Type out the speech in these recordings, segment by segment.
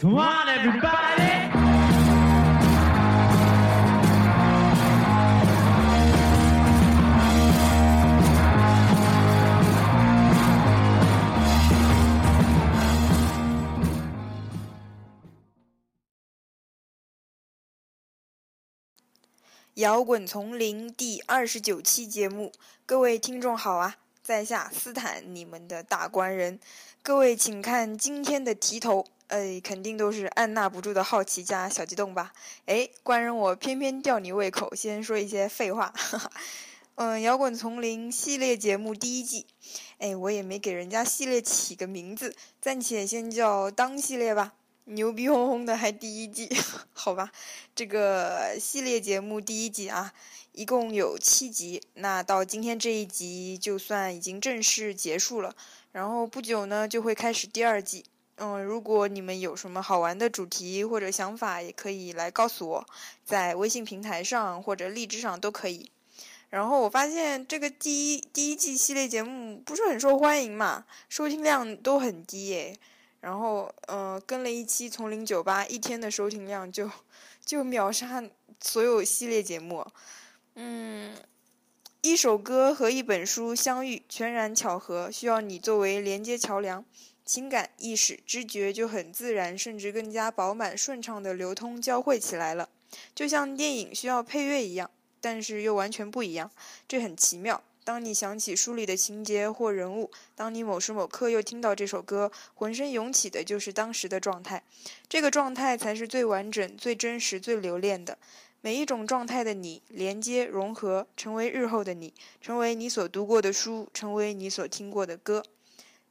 Come on,《摇滚丛林》第二十九期节目，各位听众好啊！在下斯坦，你们的大官人。各位请看今天的题头，哎，肯定都是按捺不住的好奇加小激动吧？哎，官人我偏偏吊你胃口，先说一些废话。嗯，《摇滚丛林》系列节目第一季，哎，我也没给人家系列起个名字，暂且先叫当系列吧。牛逼哄哄的还第一季，好吧，这个系列节目第一季啊，一共有七集，那到今天这一集就算已经正式结束了，然后不久呢就会开始第二季。嗯，如果你们有什么好玩的主题或者想法，也可以来告诉我，在微信平台上或者荔枝上都可以。然后我发现这个第一第一季系列节目不是很受欢迎嘛，收听量都很低耶。然后，呃，跟了一期《丛林酒吧》，一天的收听量就就秒杀所有系列节目。嗯，一首歌和一本书相遇，全然巧合，需要你作为连接桥梁，情感、意识、知觉就很自然，甚至更加饱满、顺畅的流通交汇起来了，就像电影需要配乐一样，但是又完全不一样，这很奇妙。当你想起书里的情节或人物，当你某时某刻又听到这首歌，浑身涌起的就是当时的状态。这个状态才是最完整、最真实、最留恋的。每一种状态的你，连接、融合，成为日后的你，成为你所读过的书，成为你所听过的歌。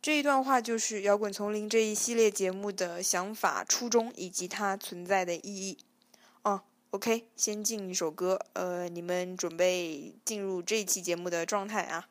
这一段话就是《摇滚丛林》这一系列节目的想法、初衷以及它存在的意义。哦。OK，先进一首歌，呃，你们准备进入这一期节目的状态啊。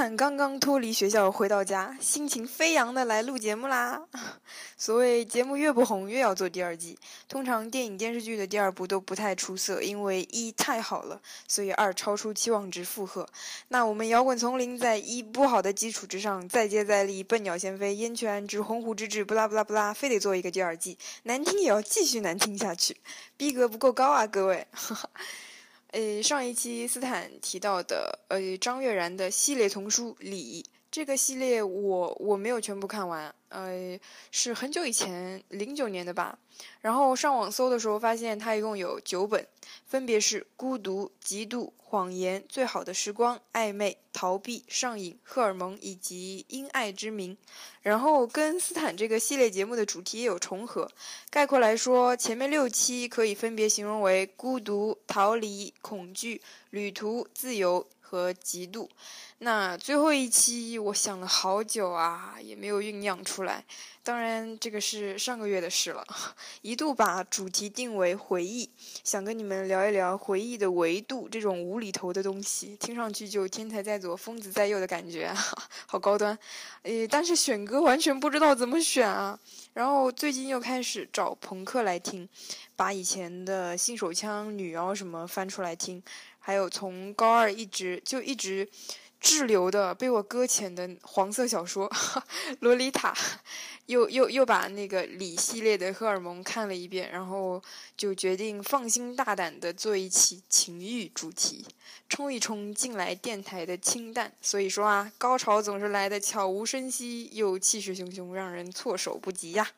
坦刚刚脱离学校回到家，心情飞扬的来录节目啦。所谓节目越不红越要做第二季，通常电影电视剧的第二部都不太出色，因为一太好了，所以二超出期望值负荷。那我们摇滚丛林在一不好的基础之上再接再厉，笨鸟先飞，燕雀安知，鸿鹄之志，不拉不拉不拉，非得做一个第二季，难听也要继续难听下去，逼格不够高啊，各位。呃，上一期斯坦提到的，呃，张悦然的系列童书《礼》这个系列我我没有全部看完，呃，是很久以前零九年的吧。然后上网搜的时候发现它一共有九本，分别是孤独、嫉妒、谎言、最好的时光、暧昧、逃避、上瘾、荷尔蒙以及因爱之名。然后跟斯坦这个系列节目的主题也有重合。概括来说，前面六期可以分别形容为孤独、逃离、恐惧、旅途、自由和嫉妒。那最后一期我想了好久啊，也没有酝酿出来。当然，这个是上个月的事了。一度把主题定为回忆，想跟你们聊一聊回忆的维度这种无厘头的东西，听上去就天才在左，疯子在右的感觉，好高端。诶，但是选歌完全不知道怎么选啊。然后最近又开始找朋克来听，把以前的新手枪、女妖什么翻出来听，还有从高二一直就一直。滞留的被我搁浅的黄色小说《洛丽塔》，又又又把那个李系列的荷尔蒙看了一遍，然后就决定放心大胆的做一期情欲主题，冲一冲进来电台的清淡。所以说啊，高潮总是来的悄无声息，又气势汹汹，让人措手不及呀。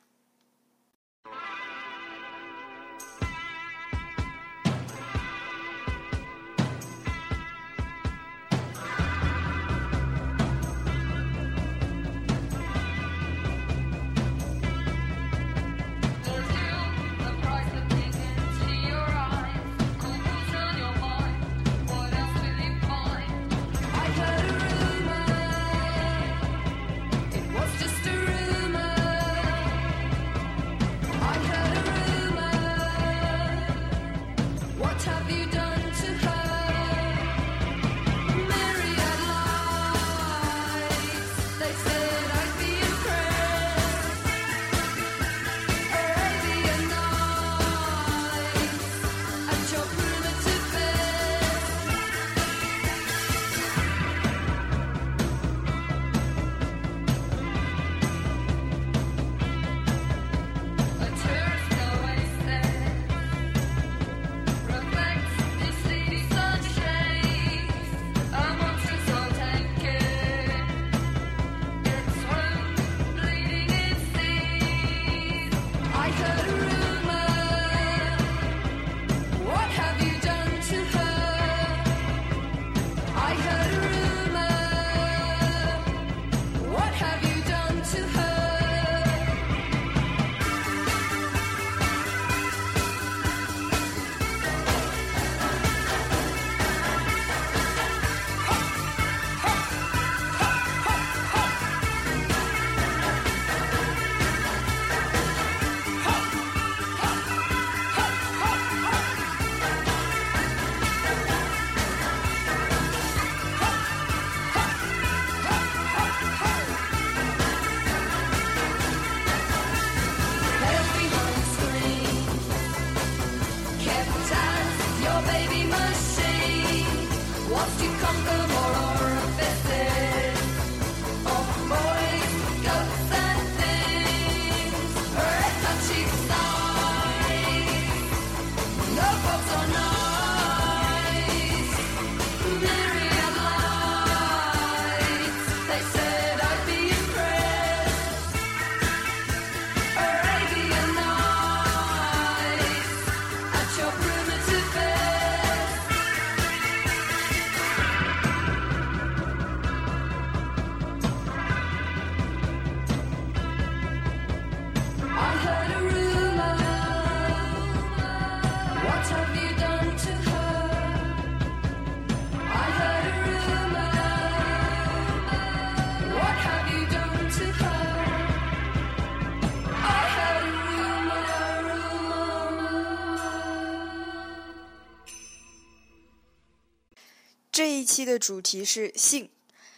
这一期的主题是性，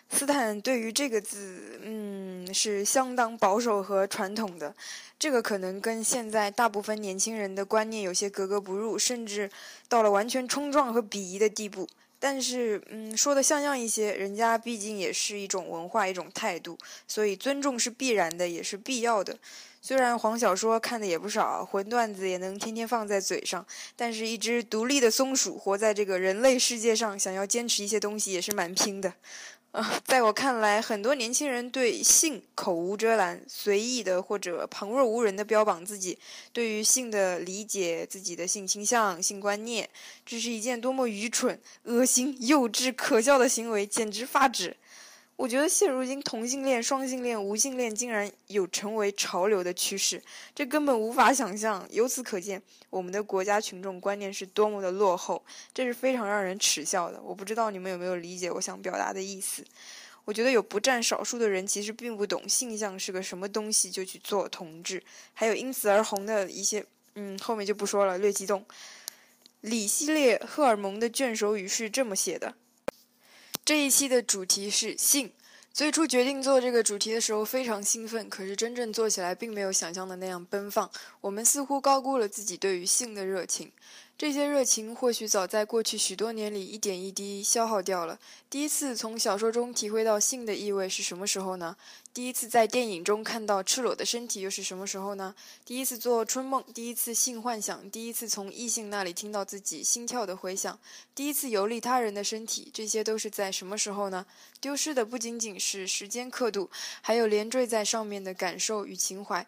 斯坦对于这个字，嗯，是相当保守和传统的。这个可能跟现在大部分年轻人的观念有些格格不入，甚至到了完全冲撞和鄙夷的地步。但是，嗯，说的像样一些，人家毕竟也是一种文化，一种态度，所以尊重是必然的，也是必要的。虽然黄小说看的也不少，混段子也能天天放在嘴上，但是，一只独立的松鼠活在这个人类世界上，想要坚持一些东西也是蛮拼的。在我看来，很多年轻人对性口无遮拦、随意的或者旁若无人的标榜自己对于性的理解、自己的性倾向、性观念，这是一件多么愚蠢、恶心、幼稚、可笑的行为，简直发指。我觉得现如今同性恋、双性恋、无性恋竟然有成为潮流的趋势，这根本无法想象。由此可见，我们的国家群众观念是多么的落后，这是非常让人耻笑的。我不知道你们有没有理解我想表达的意思。我觉得有不占少数的人其实并不懂性向是个什么东西，就去做同志，还有因此而红的一些，嗯，后面就不说了，略激动。李系列荷尔蒙的卷首语是这么写的。这一期的主题是性。最初决定做这个主题的时候非常兴奋，可是真正做起来并没有想象的那样奔放。我们似乎高估了自己对于性的热情。这些热情或许早在过去许多年里一点一滴消耗掉了。第一次从小说中体会到性的意味是什么时候呢？第一次在电影中看到赤裸的身体又是什么时候呢？第一次做春梦，第一次性幻想，第一次从异性那里听到自己心跳的回响，第一次游历他人的身体，这些都是在什么时候呢？丢失的不仅仅是时间刻度，还有连缀在上面的感受与情怀。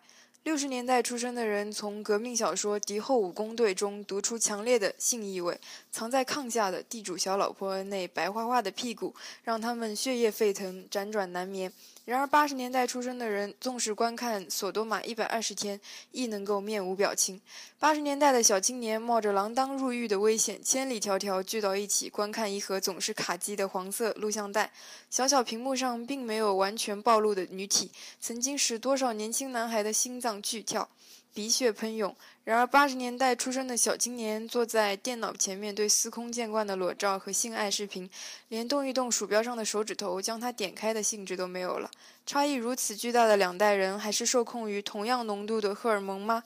六十年代出生的人，从革命小说《敌后武工队》中读出强烈的性意味，藏在炕下的地主小老婆那白花花的屁股，让他们血液沸腾，辗转难眠。然而，八十年代出生的人，纵使观看《索多玛一百二十天》，亦能够面无表情。八十年代的小青年，冒着锒铛入狱的危险，千里迢迢聚到一起，观看一盒总是卡机的黄色录像带。小小屏幕上，并没有完全暴露的女体，曾经使多少年轻男孩的心脏剧跳。鼻血喷涌。然而，八十年代出生的小青年坐在电脑前面，对司空见惯的裸照和性爱视频，连动一动鼠标上的手指头将它点开的兴致都没有了。差异如此巨大的两代人，还是受控于同样浓度的荷尔蒙吗？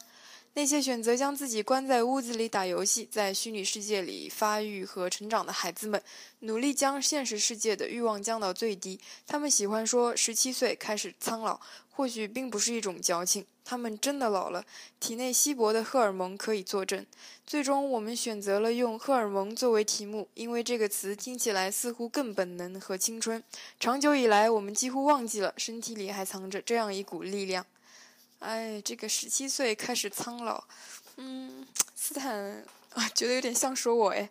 那些选择将自己关在屋子里打游戏，在虚拟世界里发育和成长的孩子们，努力将现实世界的欲望降到最低。他们喜欢说十七岁开始苍老，或许并不是一种矫情，他们真的老了。体内稀薄的荷尔蒙可以作证。最终，我们选择了用荷尔蒙作为题目，因为这个词听起来似乎更本能和青春。长久以来，我们几乎忘记了身体里还藏着这样一股力量。哎，这个十七岁开始苍老，嗯，斯坦啊，觉得有点像说我哎。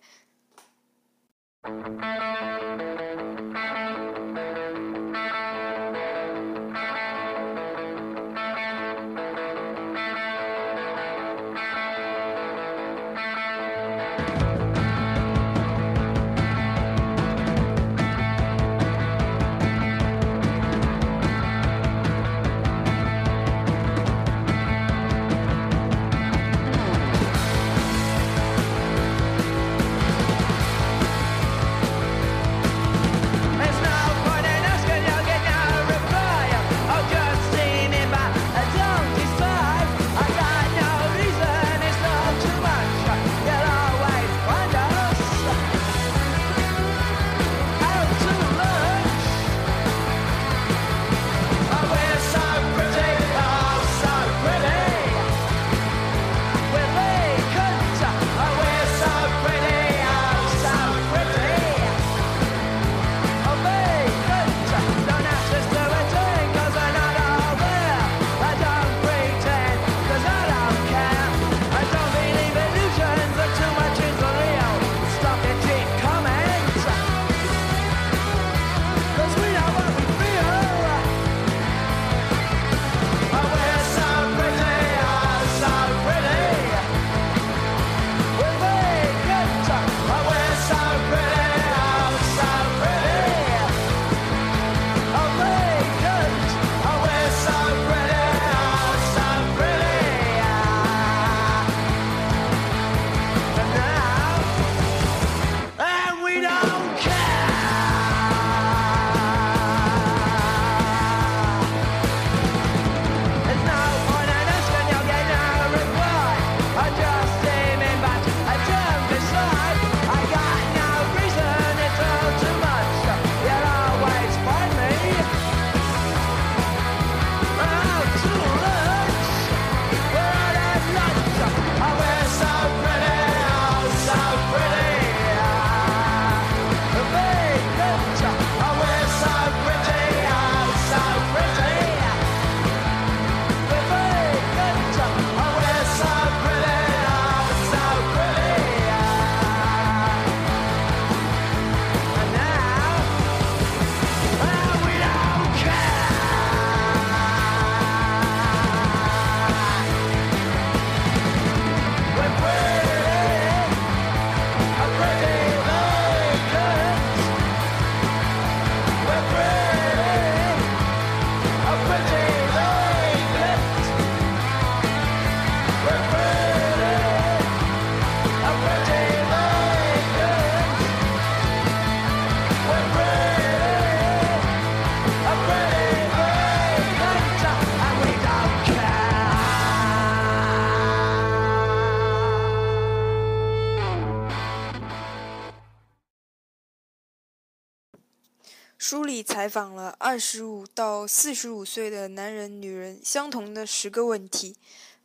采访了二十五到四十五岁的男人、女人相同的十个问题，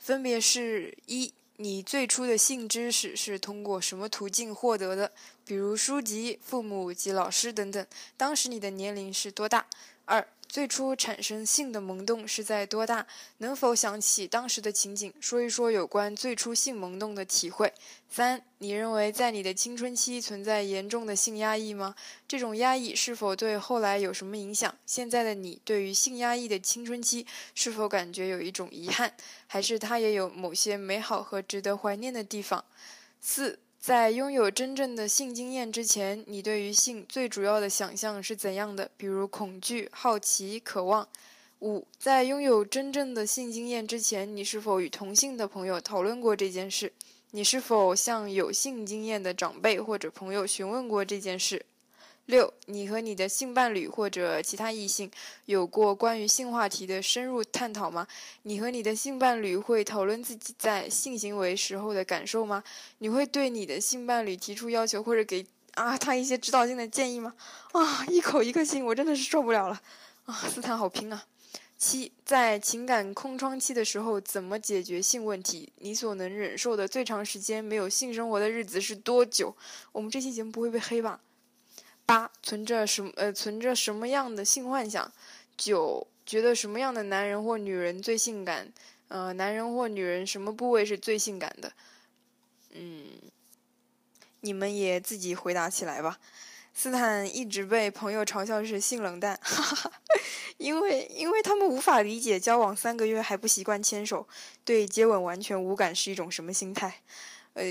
分别是：一、你最初的性知识是通过什么途径获得的？比如书籍、父母及老师等等。当时你的年龄是多大？二、最初产生性的萌动是在多大？能否想起当时的情景，说一说有关最初性萌动的体会？三、你认为在你的青春期存在严重的性压抑吗？这种压抑是否对后来有什么影响？现在的你对于性压抑的青春期是否感觉有一种遗憾，还是它也有某些美好和值得怀念的地方？四。在拥有真正的性经验之前，你对于性最主要的想象是怎样的？比如恐惧、好奇、渴望。五，在拥有真正的性经验之前，你是否与同性的朋友讨论过这件事？你是否向有性经验的长辈或者朋友询问过这件事？六，你和你的性伴侣或者其他异性有过关于性话题的深入探讨吗？你和你的性伴侣会讨论自己在性行为时候的感受吗？你会对你的性伴侣提出要求或者给啊他一些指导性的建议吗？啊，一口一个性，我真的是受不了了啊！斯坦好拼啊！七，在情感空窗期的时候，怎么解决性问题？你所能忍受的最长时间没有性生活的日子是多久？我们这期节目不会被黑吧？八存着什么呃存着什么样的性幻想？九觉得什么样的男人或女人最性感？呃，男人或女人什么部位是最性感的？嗯，你们也自己回答起来吧。斯坦一直被朋友嘲笑是性冷淡，哈哈，因为因为他们无法理解交往三个月还不习惯牵手，对接吻完全无感是一种什么心态。呃，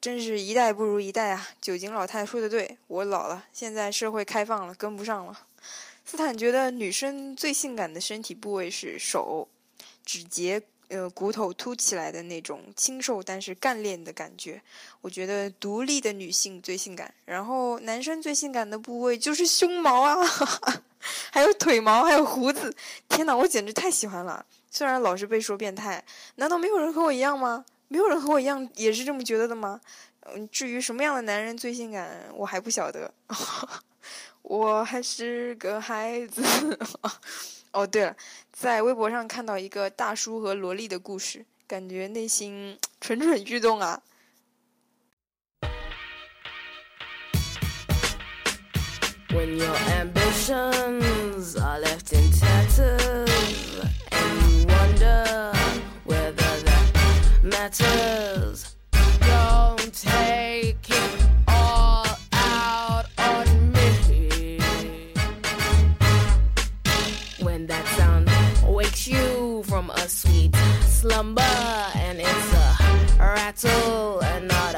真是一代不如一代啊！酒精老太说的对，我老了，现在社会开放了，跟不上了。斯坦觉得女生最性感的身体部位是手，指节，呃，骨头凸起来的那种清瘦但是干练的感觉。我觉得独立的女性最性感，然后男生最性感的部位就是胸毛啊，还有腿毛，还有胡子。天哪，我简直太喜欢了！虽然老是被说变态，难道没有人和我一样吗？没有人和我一样也是这么觉得的吗？嗯，至于什么样的男人最性感，我还不晓得。我还是个孩子。哦，对了，在微博上看到一个大叔和萝莉的故事，感觉内心 蠢蠢欲动啊。When your ambitions are left in tatters matters, don't take it all out on me. When that sound wakes you from a sweet slumber and it's a rattle and not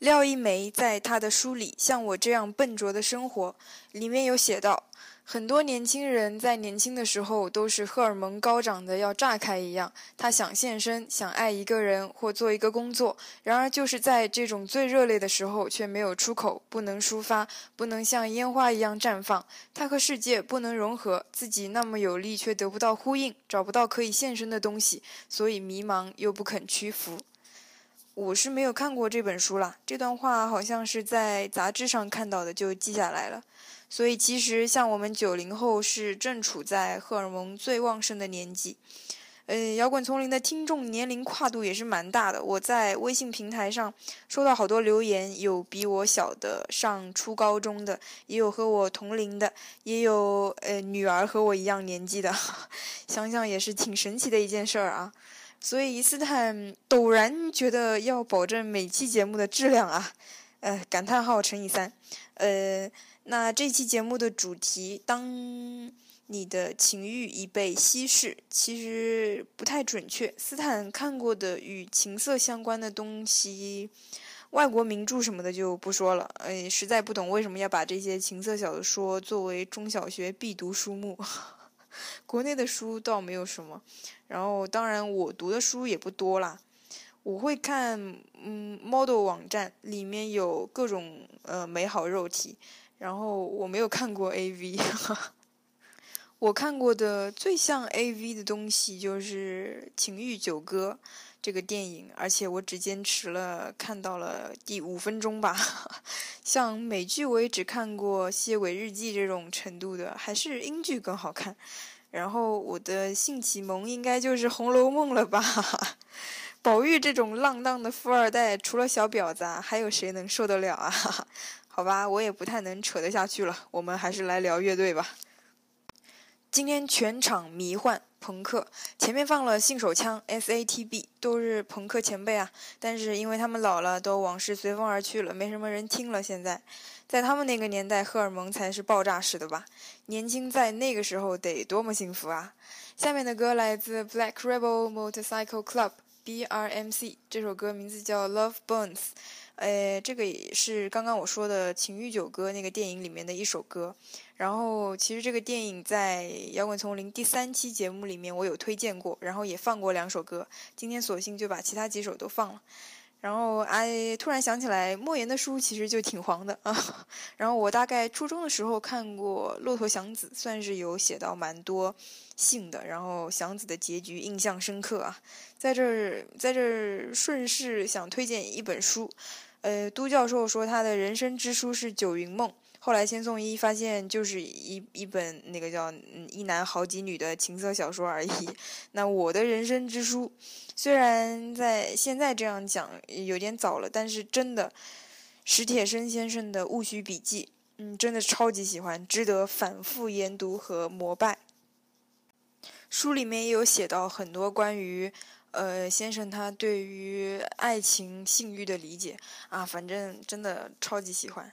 廖一梅在她的书里《像我这样笨拙的生活》里面有写到，很多年轻人在年轻的时候都是荷尔蒙高涨的要炸开一样，他想现身，想爱一个人或做一个工作，然而就是在这种最热烈的时候却没有出口，不能抒发，不能像烟花一样绽放，他和世界不能融合，自己那么有力却得不到呼应，找不到可以现身的东西，所以迷茫又不肯屈服。我是没有看过这本书啦，这段话好像是在杂志上看到的，就记下来了。所以其实像我们九零后是正处在荷尔蒙最旺盛的年纪。呃，摇滚丛林的听众年龄跨度也是蛮大的。我在微信平台上收到好多留言，有比我小的上初高中的，也有和我同龄的，也有呃女儿和我一样年纪的。想想也是挺神奇的一件事儿啊。所以斯坦陡然觉得要保证每期节目的质量啊，呃，感叹号乘以三，呃，那这期节目的主题，当你的情欲已被稀释，其实不太准确。斯坦看过的与情色相关的东西，外国名著什么的就不说了，呃，实在不懂为什么要把这些情色小说作为中小学必读书目。国内的书倒没有什么。然后，当然我读的书也不多啦。我会看，嗯，model 网站里面有各种呃美好肉体。然后我没有看过 AV，我看过的最像 AV 的东西就是《情欲九歌》这个电影，而且我只坚持了看到了第五分钟吧。像美剧我也只看过《吸血鬼日记》这种程度的，还是英剧更好看。然后我的性启蒙应该就是《红楼梦》了吧？宝玉这种浪荡的富二代，除了小婊子，还有谁能受得了啊？好吧，我也不太能扯得下去了，我们还是来聊乐队吧。今天全场迷幻朋克，前面放了信手枪 SATB，都是朋克前辈啊。但是因为他们老了，都往事随风而去了，没什么人听了。现在，在他们那个年代，荷尔蒙才是爆炸式的吧？年轻在那个时候得多么幸福啊！下面的歌来自 Black Rebel Motorcycle Club BRMC，这首歌名字叫《Love Burns》。呃，这个也是刚刚我说的《情欲九歌》那个电影里面的一首歌。然后，其实这个电影在《摇滚丛林》第三期节目里面我有推荐过，然后也放过两首歌。今天索性就把其他几首都放了。然后，哎，突然想起来，莫言的书其实就挺黄的啊。然后我大概初中的时候看过《骆驼祥子》，算是有写到蛮多性的。然后祥子的结局印象深刻啊。在这儿，在这儿顺势想推荐一本书。呃，都教授说他的人生之书是《九云梦》，后来千颂伊发现就是一一本那个叫“一男好几女”的情色小说而已。那我的人生之书，虽然在现在这样讲有点早了，但是真的，史铁生先生的《戊戌笔记》，嗯，真的超级喜欢，值得反复研读和膜拜。书里面也有写到很多关于。呃，先生他对于爱情、性欲的理解啊，反正真的超级喜欢。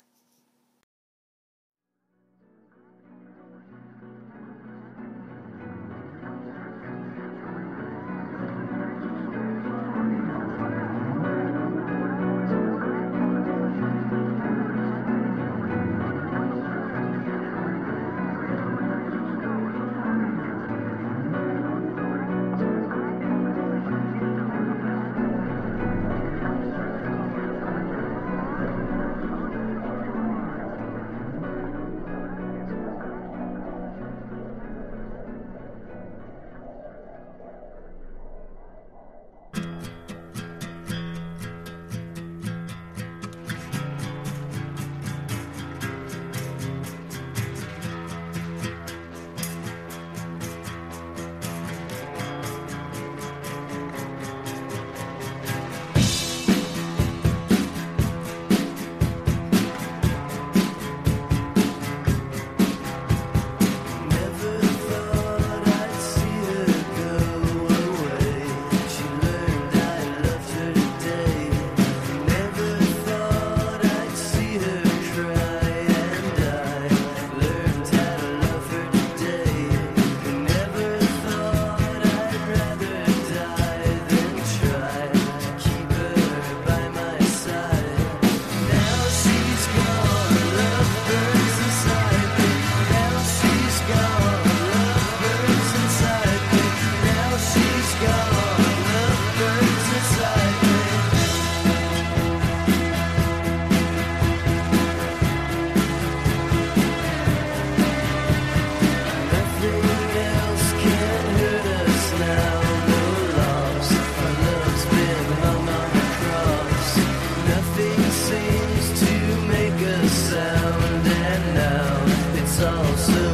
李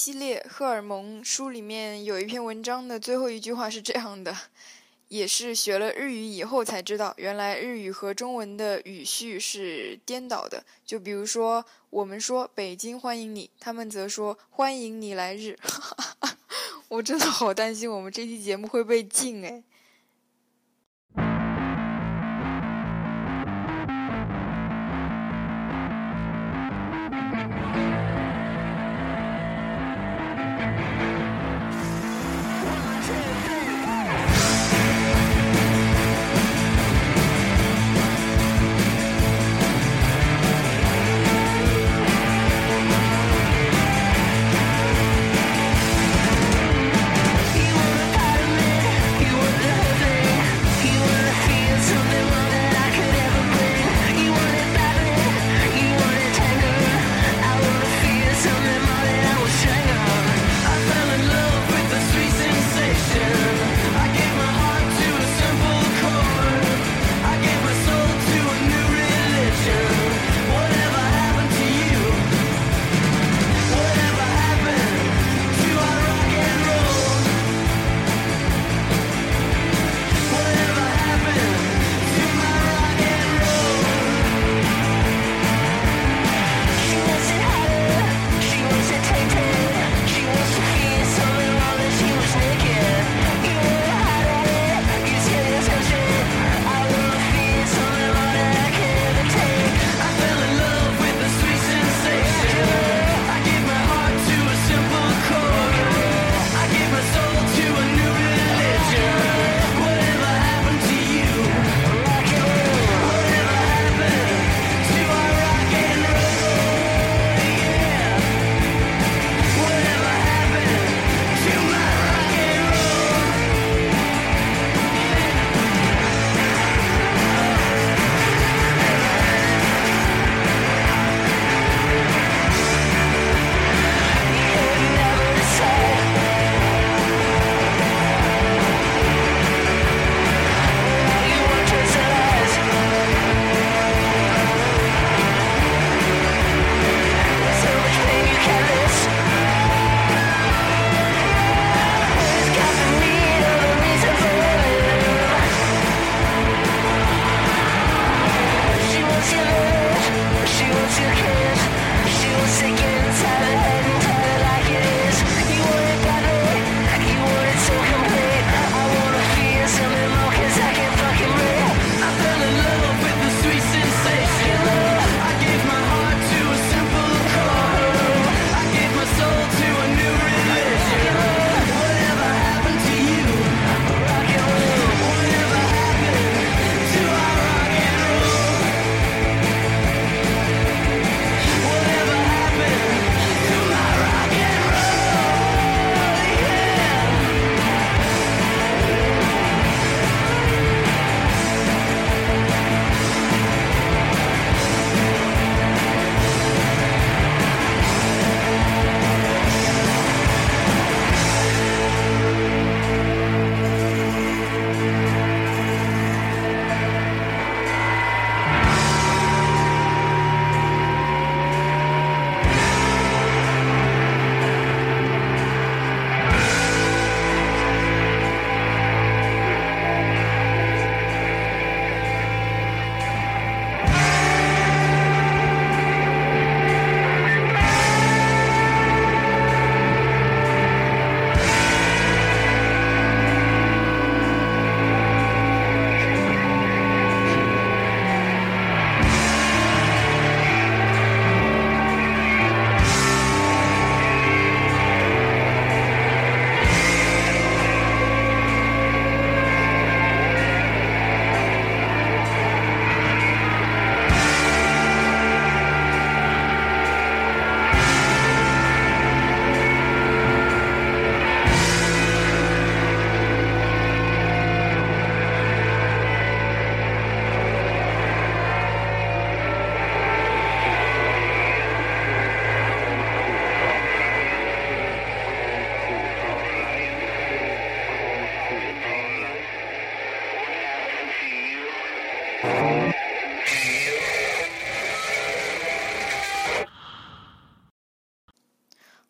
系列荷尔蒙书里面有一篇文章的最后一句话是这样的，也是学了日语以后才知道，原来日语和中文的语序是颠倒的。就比如说，我们说北京欢迎你，他们则说欢迎你来日。我真的好担心我们这期节目会被禁哎。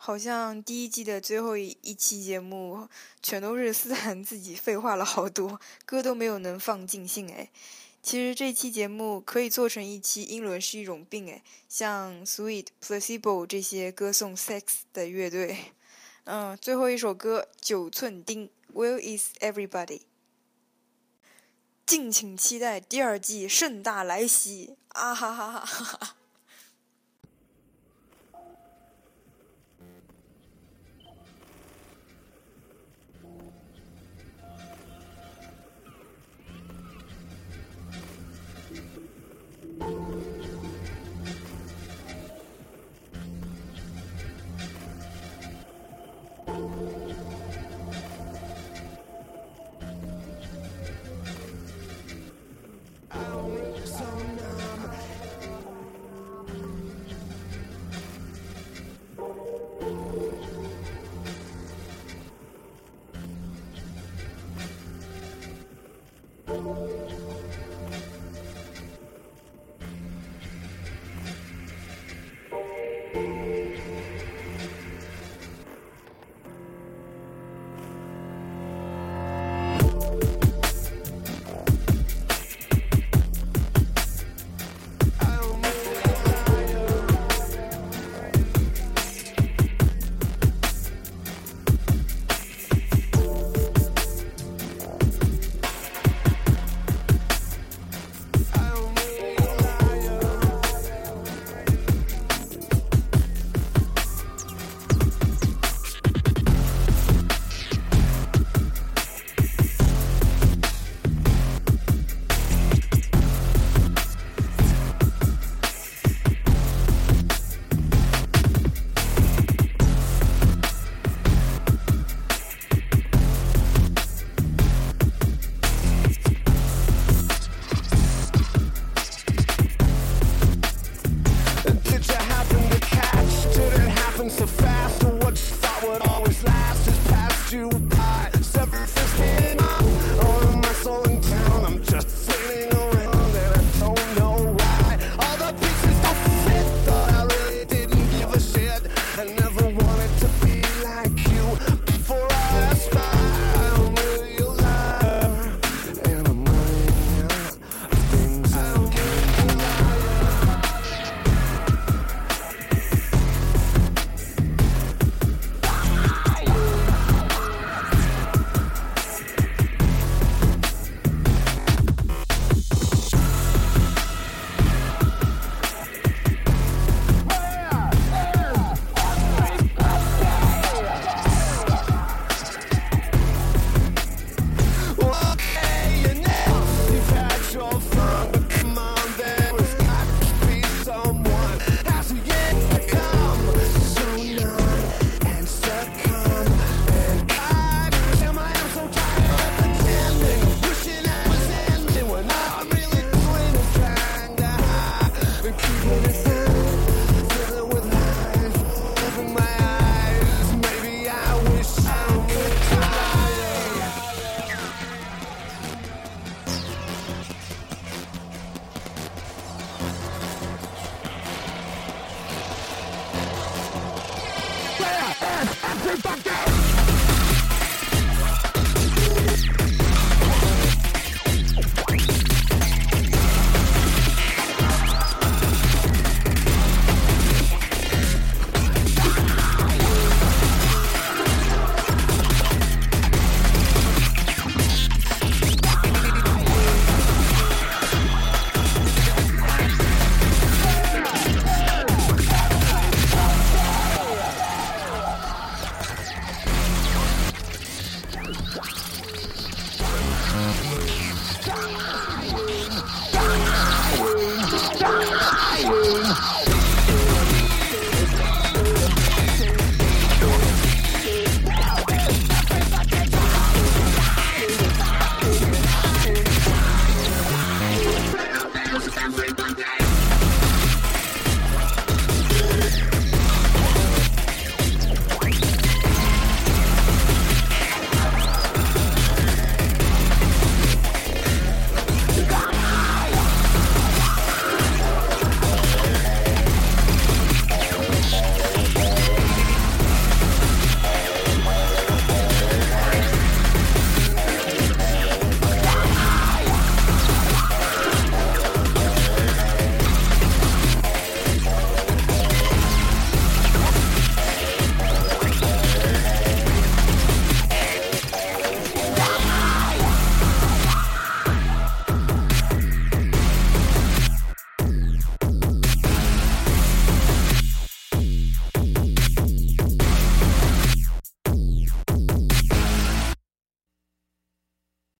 好像第一季的最后一一期节目，全都是斯坦自己废话了好多，歌都没有能放尽兴哎。其实这期节目可以做成一期英伦是一种病哎，像 Sweet、Placebo 这些歌颂 sex 的乐队。嗯，最后一首歌《九寸钉》，Where is everybody？敬请期待第二季盛大来袭！啊哈哈哈哈哈！